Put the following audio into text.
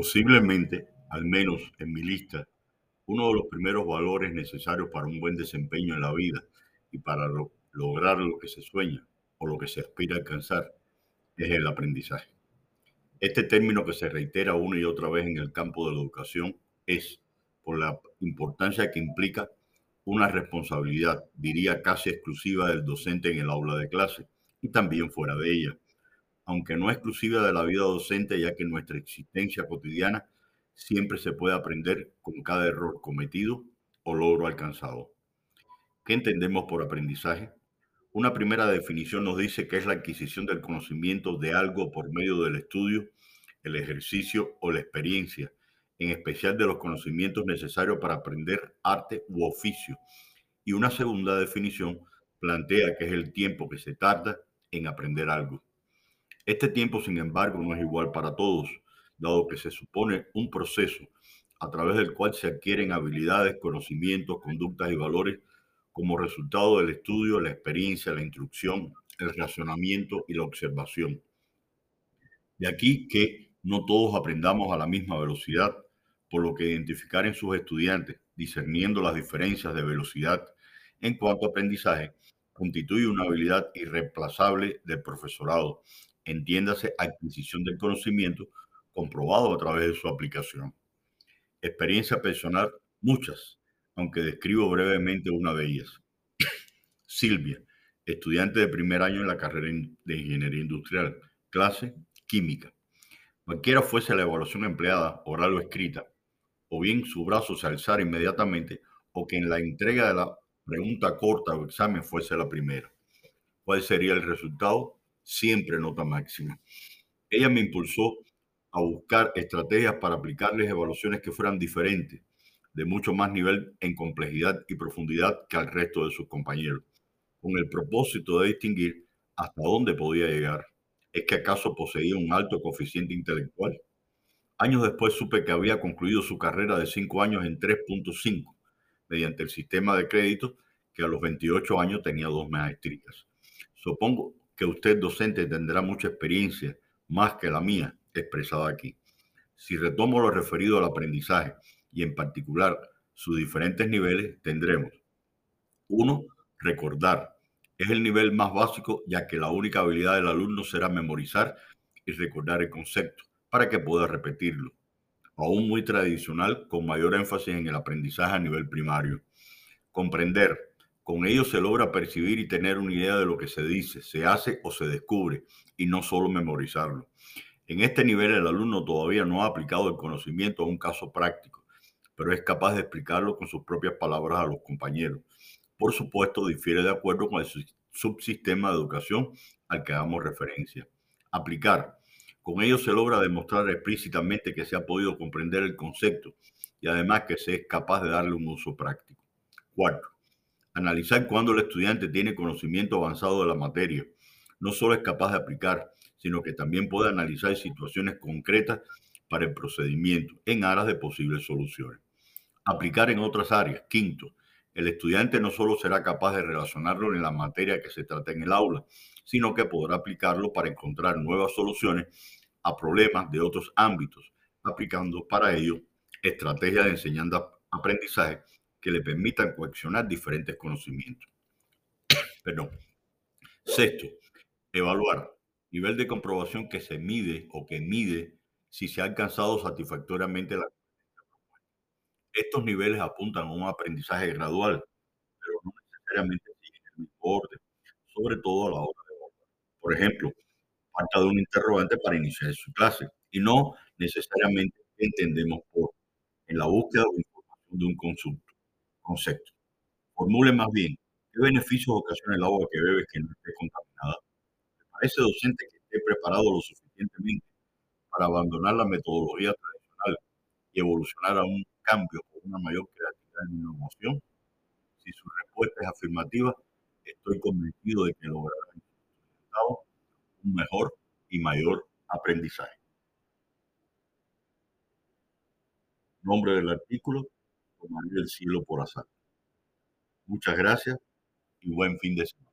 Posiblemente, al menos en mi lista, uno de los primeros valores necesarios para un buen desempeño en la vida y para lograr lo que se sueña o lo que se aspira a alcanzar es el aprendizaje. Este término que se reitera una y otra vez en el campo de la educación es por la importancia que implica una responsabilidad, diría casi exclusiva del docente en el aula de clase y también fuera de ella, aunque no exclusiva de la vida docente, ya que en nuestra existencia cotidiana siempre se puede aprender con cada error cometido o logro alcanzado. ¿Qué entendemos por aprendizaje? Una primera definición nos dice que es la adquisición del conocimiento de algo por medio del estudio, el ejercicio o la experiencia, en especial de los conocimientos necesarios para aprender arte u oficio. Y una segunda definición plantea que es el tiempo que se tarda en aprender algo. Este tiempo, sin embargo, no es igual para todos, dado que se supone un proceso a través del cual se adquieren habilidades, conocimientos, conductas y valores como resultado del estudio, la experiencia, la instrucción, el razonamiento y la observación. De aquí que no todos aprendamos a la misma velocidad, por lo que identificar en sus estudiantes, discerniendo las diferencias de velocidad en cuanto a aprendizaje, constituye una habilidad irreemplazable del profesorado, entiéndase adquisición del conocimiento comprobado a través de su aplicación. Experiencia personal, muchas, aunque describo brevemente una de ellas. Silvia, estudiante de primer año en la carrera de Ingeniería Industrial, clase química. Cualquiera fuese la evaluación empleada, oral o escrita, o bien su brazo se alzara inmediatamente, o que en la entrega de la pregunta corta o examen fuese la primera. ¿Cuál sería el resultado? Siempre nota máxima. Ella me impulsó a buscar estrategias para aplicarles evaluaciones que fueran diferentes, de mucho más nivel en complejidad y profundidad que al resto de sus compañeros, con el propósito de distinguir hasta dónde podía llegar. ¿Es que acaso poseía un alto coeficiente intelectual? Años después supe que había concluido su carrera de cinco años en 3.5 mediante el sistema de crédito que a los 28 años tenía dos maestrías. Supongo que usted docente tendrá mucha experiencia, más que la mía, expresada aquí. Si retomo lo referido al aprendizaje y en particular sus diferentes niveles, tendremos uno, recordar. Es el nivel más básico ya que la única habilidad del alumno será memorizar y recordar el concepto para que pueda repetirlo. Aún muy tradicional, con mayor énfasis en el aprendizaje a nivel primario. Comprender. Con ello se logra percibir y tener una idea de lo que se dice, se hace o se descubre, y no solo memorizarlo. En este nivel el alumno todavía no ha aplicado el conocimiento a un caso práctico, pero es capaz de explicarlo con sus propias palabras a los compañeros. Por supuesto, difiere de acuerdo con el subsistema de educación al que damos referencia. Aplicar. Con ello se logra demostrar explícitamente que se ha podido comprender el concepto y además que se es capaz de darle un uso práctico. Cuarto, analizar cuándo el estudiante tiene conocimiento avanzado de la materia. No solo es capaz de aplicar, sino que también puede analizar situaciones concretas para el procedimiento en aras de posibles soluciones. Aplicar en otras áreas. Quinto, el estudiante no solo será capaz de relacionarlo en la materia que se trata en el aula, sino que podrá aplicarlo para encontrar nuevas soluciones a problemas de otros ámbitos, aplicando para ello estrategias de enseñanza-aprendizaje que le permitan coaccionar diferentes conocimientos. Perdón. Sexto, evaluar nivel de comprobación que se mide o que mide si se ha alcanzado satisfactoriamente la Estos niveles apuntan a un aprendizaje gradual, pero no necesariamente siguen el mismo orden, sobre todo a la hora de evaluar. Por ejemplo, falta de un interrogante para iniciar su clase y no necesariamente entendemos por en la búsqueda o información de un concepto. Concepto. Formule más bien, ¿qué beneficios ocasiona el agua que bebes que no esté contaminada? ese docente que esté preparado lo suficientemente para abandonar la metodología tradicional y evolucionar a un cambio con una mayor creatividad y innovación? Si su respuesta es afirmativa, estoy convencido de que logrará un mejor y mayor aprendizaje. Nombre del artículo, El cielo por azar. Muchas gracias y buen fin de semana.